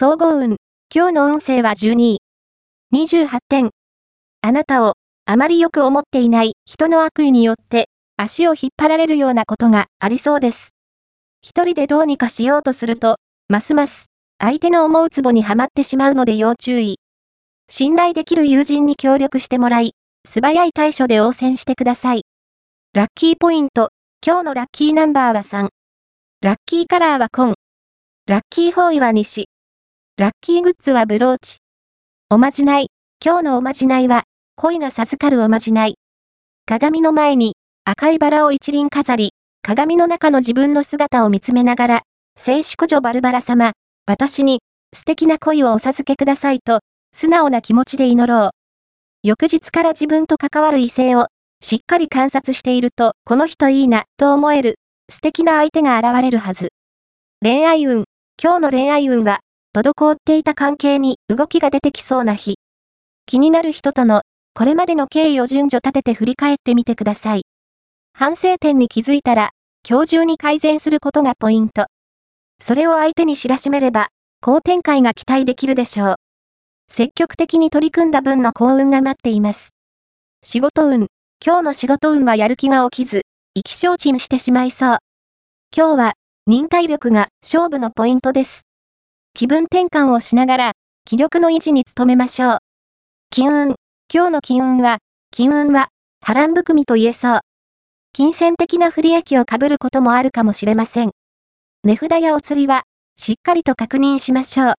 総合運。今日の運勢は12位。28点。あなたを、あまりよく思っていない人の悪意によって、足を引っ張られるようなことがありそうです。一人でどうにかしようとすると、ますます、相手の思うツボにはまってしまうので要注意。信頼できる友人に協力してもらい、素早い対処で応戦してください。ラッキーポイント。今日のラッキーナンバーは3。ラッキーカラーは紺。ラッキーホーイは西。ラッキーグッズはブローチ。おまじない。今日のおまじないは、恋が授かるおまじない。鏡の前に赤いバラを一輪飾り、鏡の中の自分の姿を見つめながら、聖淑女バルバラ様、私に素敵な恋をお授けくださいと、素直な気持ちで祈ろう。翌日から自分と関わる異性をしっかり観察していると、この人いいな、と思える、素敵な相手が現れるはず。恋愛運。今日の恋愛運は、滞っていた関係に動きが出てきそうな日。気になる人との、これまでの経緯を順序立てて振り返ってみてください。反省点に気づいたら、今日中に改善することがポイント。それを相手に知らしめれば、好展開が期待できるでしょう。積極的に取り組んだ分の幸運が待っています。仕事運。今日の仕事運はやる気が起きず、意気消沈してしまいそう。今日は、忍耐力が勝負のポイントです。気分転換をしながら、気力の維持に努めましょう。金運。今日の金運は、金運は、波乱含みと言えそう。金銭的な不利益を被ることもあるかもしれません。値札やお釣りは、しっかりと確認しましょう。